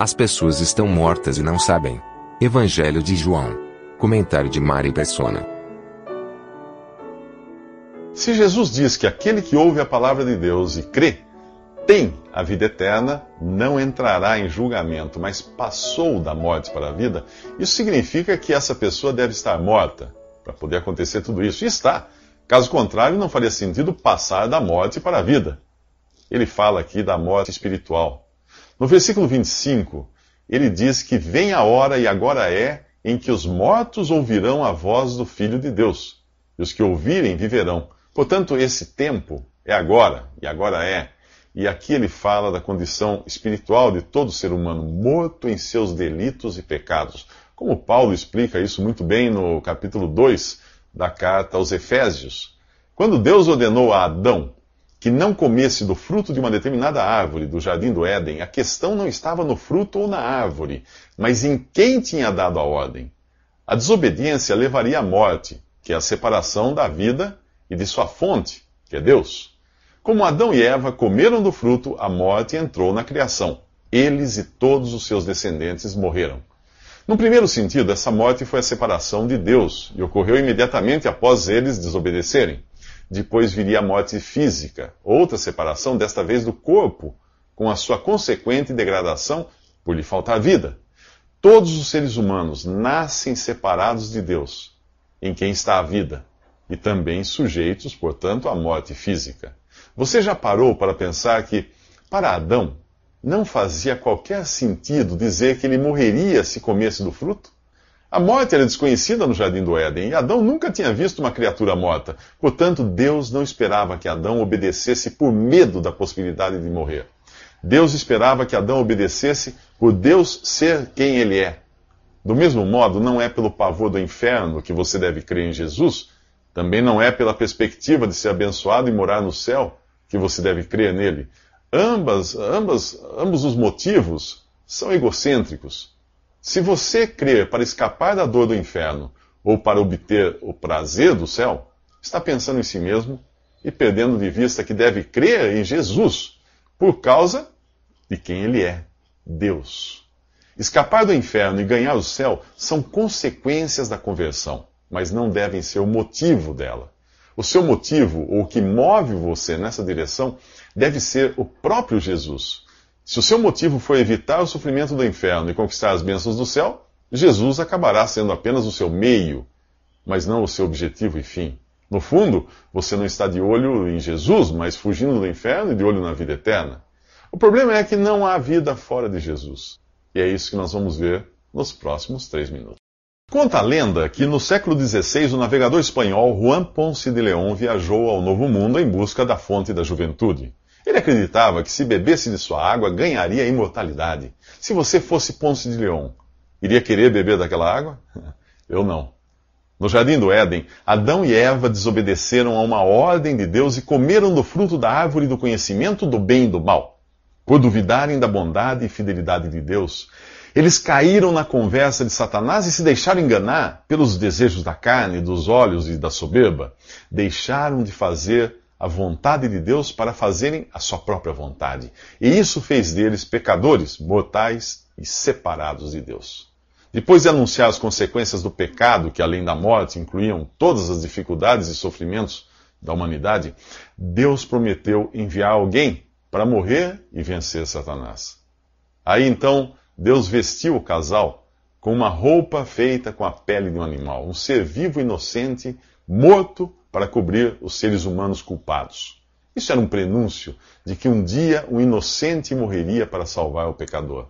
As pessoas estão mortas e não sabem. Evangelho de João. Comentário de Mari Persona. Se Jesus diz que aquele que ouve a palavra de Deus e crê tem a vida eterna, não entrará em julgamento, mas passou da morte para a vida, isso significa que essa pessoa deve estar morta para poder acontecer tudo isso. E está. Caso contrário, não faria sentido passar da morte para a vida. Ele fala aqui da morte espiritual. No versículo 25, ele diz que vem a hora e agora é em que os mortos ouvirão a voz do Filho de Deus, e os que ouvirem viverão. Portanto, esse tempo é agora, e agora é. E aqui ele fala da condição espiritual de todo ser humano, morto em seus delitos e pecados. Como Paulo explica isso muito bem no capítulo 2 da carta aos Efésios. Quando Deus ordenou a Adão que não comesse do fruto de uma determinada árvore do jardim do Éden, a questão não estava no fruto ou na árvore, mas em quem tinha dado a ordem. A desobediência levaria à morte, que é a separação da vida e de sua fonte, que é Deus. Como Adão e Eva comeram do fruto, a morte entrou na criação. Eles e todos os seus descendentes morreram. No primeiro sentido, essa morte foi a separação de Deus e ocorreu imediatamente após eles desobedecerem. Depois viria a morte física, outra separação, desta vez do corpo, com a sua consequente degradação por lhe faltar vida. Todos os seres humanos nascem separados de Deus, em quem está a vida, e também sujeitos, portanto, à morte física. Você já parou para pensar que, para Adão, não fazia qualquer sentido dizer que ele morreria se comesse do fruto? A morte era desconhecida no jardim do Éden e Adão nunca tinha visto uma criatura morta. Portanto, Deus não esperava que Adão obedecesse por medo da possibilidade de morrer. Deus esperava que Adão obedecesse por Deus ser quem ele é. Do mesmo modo, não é pelo pavor do inferno que você deve crer em Jesus, também não é pela perspectiva de ser abençoado e morar no céu que você deve crer nele. Ambas, ambas, ambos os motivos são egocêntricos. Se você crer para escapar da dor do inferno ou para obter o prazer do céu, está pensando em si mesmo e perdendo de vista que deve crer em Jesus por causa de quem ele é, Deus. Escapar do inferno e ganhar o céu são consequências da conversão, mas não devem ser o motivo dela. O seu motivo, ou o que move você nessa direção, deve ser o próprio Jesus. Se o seu motivo for evitar o sofrimento do inferno e conquistar as bênçãos do céu, Jesus acabará sendo apenas o seu meio, mas não o seu objetivo e fim. No fundo, você não está de olho em Jesus, mas fugindo do inferno e de olho na vida eterna. O problema é que não há vida fora de Jesus. E é isso que nós vamos ver nos próximos três minutos. Conta a lenda que no século XVI o navegador espanhol Juan Ponce de León viajou ao Novo Mundo em busca da fonte da juventude. Ele acreditava que se bebesse de sua água ganharia imortalidade. Se você fosse Ponce de León, iria querer beber daquela água? Eu não. No jardim do Éden, Adão e Eva desobedeceram a uma ordem de Deus e comeram do fruto da árvore do conhecimento do bem e do mal. Por duvidarem da bondade e fidelidade de Deus, eles caíram na conversa de Satanás e se deixaram enganar pelos desejos da carne, dos olhos e da soberba. Deixaram de fazer a vontade de Deus para fazerem a sua própria vontade. E isso fez deles pecadores, mortais e separados de Deus. Depois de anunciar as consequências do pecado, que além da morte incluíam todas as dificuldades e sofrimentos da humanidade, Deus prometeu enviar alguém para morrer e vencer Satanás. Aí então Deus vestiu o casal com uma roupa feita com a pele de um animal, um ser vivo inocente, morto para cobrir os seres humanos culpados. Isso era um prenúncio de que um dia um inocente morreria para salvar o pecador.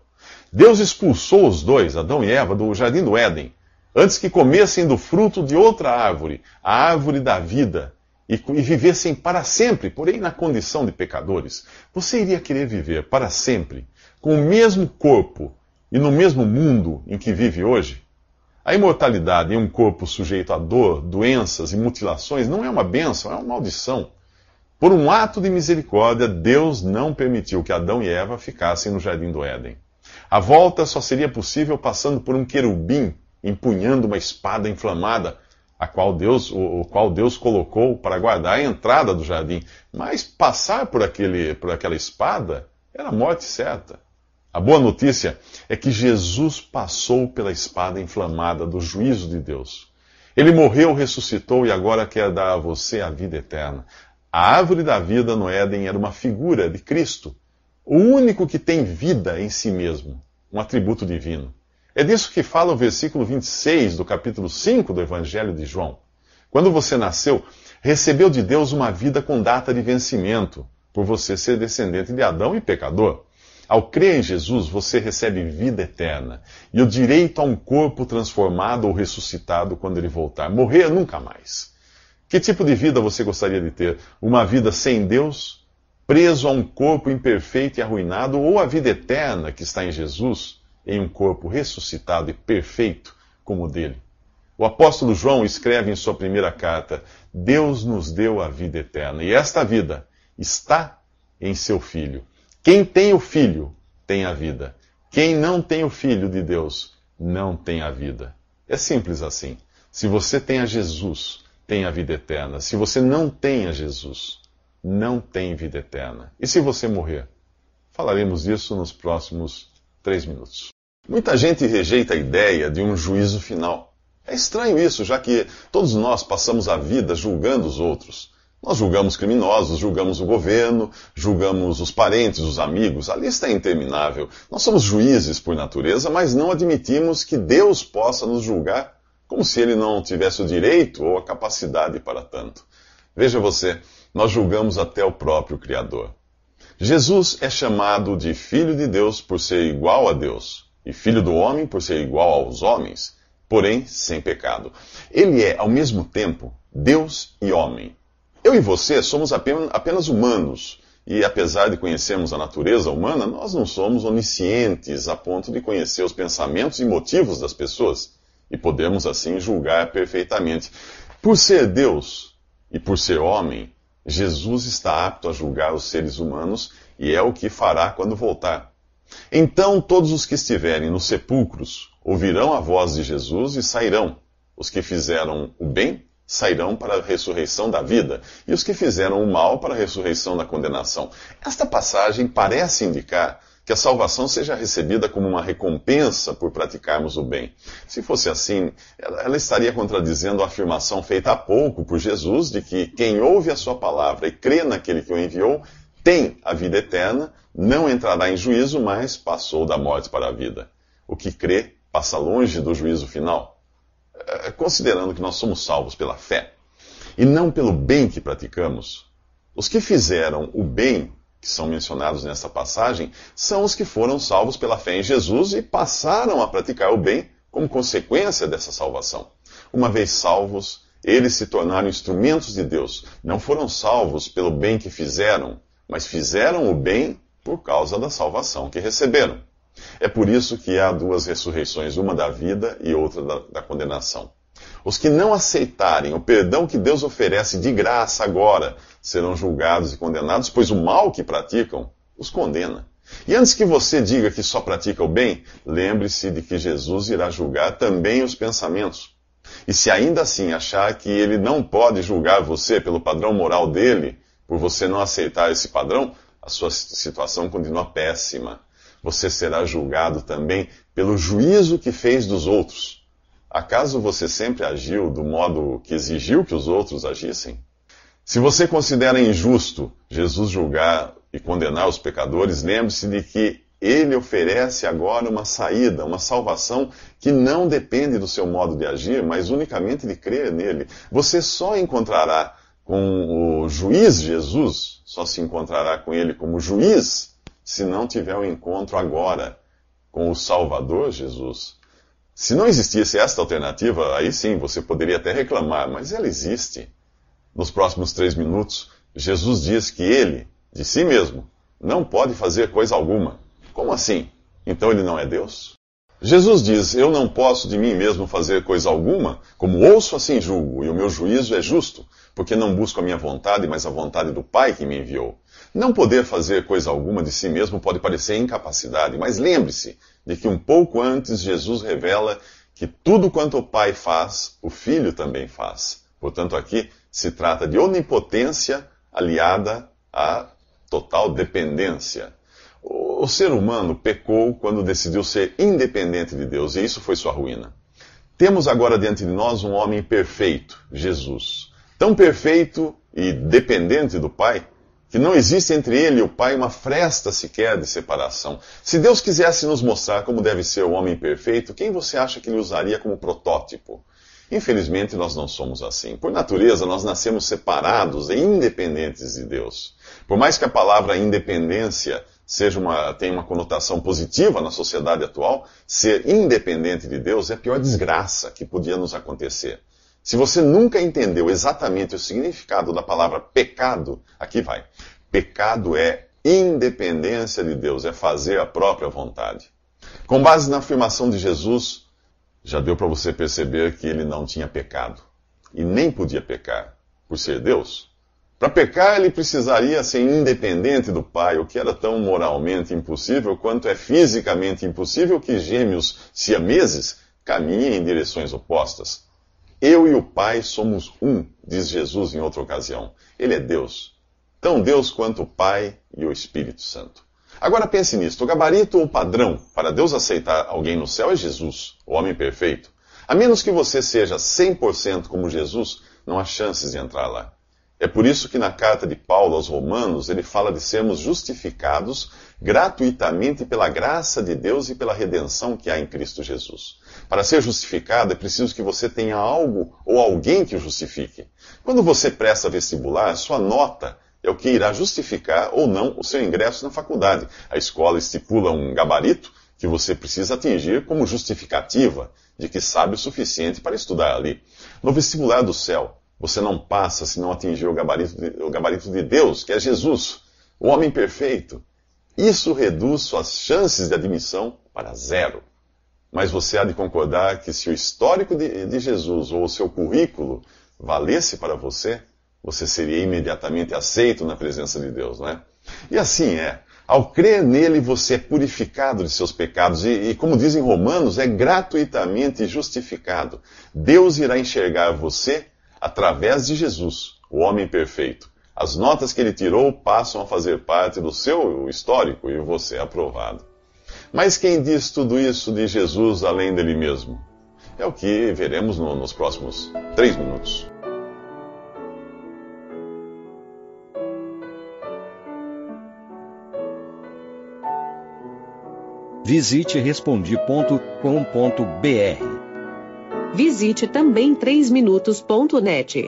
Deus expulsou os dois, Adão e Eva, do jardim do Éden, antes que comessem do fruto de outra árvore, a árvore da vida, e, e vivessem para sempre, porém na condição de pecadores, você iria querer viver para sempre com o mesmo corpo e no mesmo mundo em que vive hoje? A imortalidade em um corpo sujeito a dor, doenças e mutilações não é uma bênção, é uma maldição. Por um ato de misericórdia, Deus não permitiu que Adão e Eva ficassem no jardim do Éden. A volta só seria possível passando por um querubim empunhando uma espada inflamada, a qual Deus, o, o qual Deus colocou para guardar a entrada do jardim. Mas passar por, aquele, por aquela espada era morte certa. A boa notícia é que Jesus passou pela espada inflamada do juízo de Deus. Ele morreu, ressuscitou e agora quer dar a você a vida eterna. A árvore da vida no Éden era uma figura de Cristo, o único que tem vida em si mesmo, um atributo divino. É disso que fala o versículo 26 do capítulo 5 do Evangelho de João. Quando você nasceu, recebeu de Deus uma vida com data de vencimento, por você ser descendente de Adão e pecador. Ao crer em Jesus, você recebe vida eterna e o direito a um corpo transformado ou ressuscitado quando ele voltar. Morrer nunca mais. Que tipo de vida você gostaria de ter? Uma vida sem Deus, preso a um corpo imperfeito e arruinado, ou a vida eterna que está em Jesus, em um corpo ressuscitado e perfeito como o dele? O apóstolo João escreve em sua primeira carta: Deus nos deu a vida eterna, e esta vida está em seu Filho. Quem tem o Filho tem a vida. Quem não tem o Filho de Deus não tem a vida. É simples assim. Se você tem a Jesus, tem a vida eterna. Se você não tem a Jesus, não tem vida eterna. E se você morrer? Falaremos disso nos próximos três minutos. Muita gente rejeita a ideia de um juízo final. É estranho isso, já que todos nós passamos a vida julgando os outros. Nós julgamos criminosos, julgamos o governo, julgamos os parentes, os amigos, a lista é interminável. Nós somos juízes por natureza, mas não admitimos que Deus possa nos julgar como se ele não tivesse o direito ou a capacidade para tanto. Veja você, nós julgamos até o próprio Criador. Jesus é chamado de Filho de Deus por ser igual a Deus, e Filho do homem por ser igual aos homens, porém sem pecado. Ele é, ao mesmo tempo, Deus e homem. Eu e você somos apenas humanos, e apesar de conhecermos a natureza humana, nós não somos oniscientes a ponto de conhecer os pensamentos e motivos das pessoas e podemos assim julgar perfeitamente. Por ser Deus e por ser homem, Jesus está apto a julgar os seres humanos e é o que fará quando voltar. Então todos os que estiverem nos sepulcros ouvirão a voz de Jesus e sairão. Os que fizeram o bem sairão para a ressurreição da vida, e os que fizeram o mal para a ressurreição da condenação. Esta passagem parece indicar que a salvação seja recebida como uma recompensa por praticarmos o bem. Se fosse assim, ela, estaria contradizendo a afirmação feita há pouco por Jesus de que quem ouve a sua palavra e crê naquele que o enviou tem a vida eterna, não entrará em juízo, mas passou da morte para a vida. O que crê passa longe do juízo final. É, considerando que nós somos salvos pela fé e não pelo bem que praticamos, os que fizeram o bem que são mencionados nessa passagem, são os que foram salvos pela fé em Jesus e passaram a praticar o bem como consequência dessa salvação. Uma vez salvos, eles se tornaram instrumentos de Deus. Não foram salvos pelo bem que fizeram, mas fizeram o bem por causa da salvação que receberam. É por isso que há duas ressurreições, uma da vida e outra da, da condenação. Os que não aceitarem o perdão que Deus oferece de graça agora serão julgados e condenados, pois o mal que praticam os condena. E antes que você diga que só pratica o bem, lembre-se de que Jesus irá julgar também os pensamentos. E se ainda assim achar que ele não pode julgar você pelo padrão moral dele, por você não aceitar esse padrão, a sua situação continua péssima. Você será julgado também pelo juízo que fez dos outros. Acaso você sempre agiu do modo que exigiu que os outros agissem? Se você considera injusto Jesus julgar e condenar os pecadores, lembre-se de que ele oferece agora uma saída, uma salvação que não depende do seu modo de agir, mas unicamente de crer nele. Você só encontrará com o juiz Jesus, só se encontrará com ele como juiz, se não tiver um encontro agora com o Salvador Jesus. Se não existisse esta alternativa, aí sim você poderia até reclamar, mas ela existe. nos próximos três minutos, Jesus diz que ele, de si mesmo, não pode fazer coisa alguma. Como assim? Então ele não é Deus? Jesus diz: Eu não posso de mim mesmo fazer coisa alguma, como ouço assim julgo, e o meu juízo é justo, porque não busco a minha vontade, mas a vontade do Pai que me enviou. Não poder fazer coisa alguma de si mesmo pode parecer incapacidade, mas lembre-se de que um pouco antes Jesus revela que tudo quanto o Pai faz, o Filho também faz. Portanto, aqui se trata de onipotência aliada à total dependência. O ser humano pecou quando decidiu ser independente de Deus, e isso foi sua ruína. Temos agora diante de nós um homem perfeito, Jesus. Tão perfeito e dependente do Pai, que não existe entre ele e o Pai uma fresta sequer de separação. Se Deus quisesse nos mostrar como deve ser o homem perfeito, quem você acha que ele usaria como protótipo? Infelizmente, nós não somos assim. Por natureza, nós nascemos separados e independentes de Deus. Por mais que a palavra independência seja uma, tenha uma conotação positiva na sociedade atual, ser independente de Deus é a pior desgraça que podia nos acontecer. Se você nunca entendeu exatamente o significado da palavra pecado, aqui vai. Pecado é independência de Deus, é fazer a própria vontade. Com base na afirmação de Jesus, já deu para você perceber que ele não tinha pecado e nem podia pecar por ser Deus. Para pecar, ele precisaria ser independente do Pai, o que era tão moralmente impossível quanto é fisicamente impossível que gêmeos siameses caminhem em direções opostas. Eu e o Pai somos um, diz Jesus em outra ocasião. Ele é Deus, tão Deus quanto o Pai e o Espírito Santo. Agora pense nisto: o gabarito ou padrão para Deus aceitar alguém no céu é Jesus, o homem perfeito. A menos que você seja 100% como Jesus, não há chances de entrar lá. É por isso que na carta de Paulo aos Romanos ele fala de sermos justificados gratuitamente pela graça de Deus e pela redenção que há em Cristo Jesus. Para ser justificado é preciso que você tenha algo ou alguém que o justifique. Quando você presta vestibular, sua nota é o que irá justificar ou não o seu ingresso na faculdade. A escola estipula um gabarito que você precisa atingir como justificativa de que sabe o suficiente para estudar ali. No vestibular do céu, você não passa se não atingir o gabarito, de, o gabarito de Deus, que é Jesus, o homem perfeito. Isso reduz suas chances de admissão para zero. Mas você há de concordar que se o histórico de, de Jesus ou o seu currículo valesse para você, você seria imediatamente aceito na presença de Deus, não é? E assim é. Ao crer nele, você é purificado de seus pecados e, e, como dizem Romanos, é gratuitamente justificado. Deus irá enxergar você através de Jesus, o homem perfeito. As notas que ele tirou passam a fazer parte do seu histórico e você é aprovado. Mas quem diz tudo isso de Jesus além dele mesmo? É o que veremos no, nos próximos três minutos. Visite respondi.com.br Visite também 3minutos.net.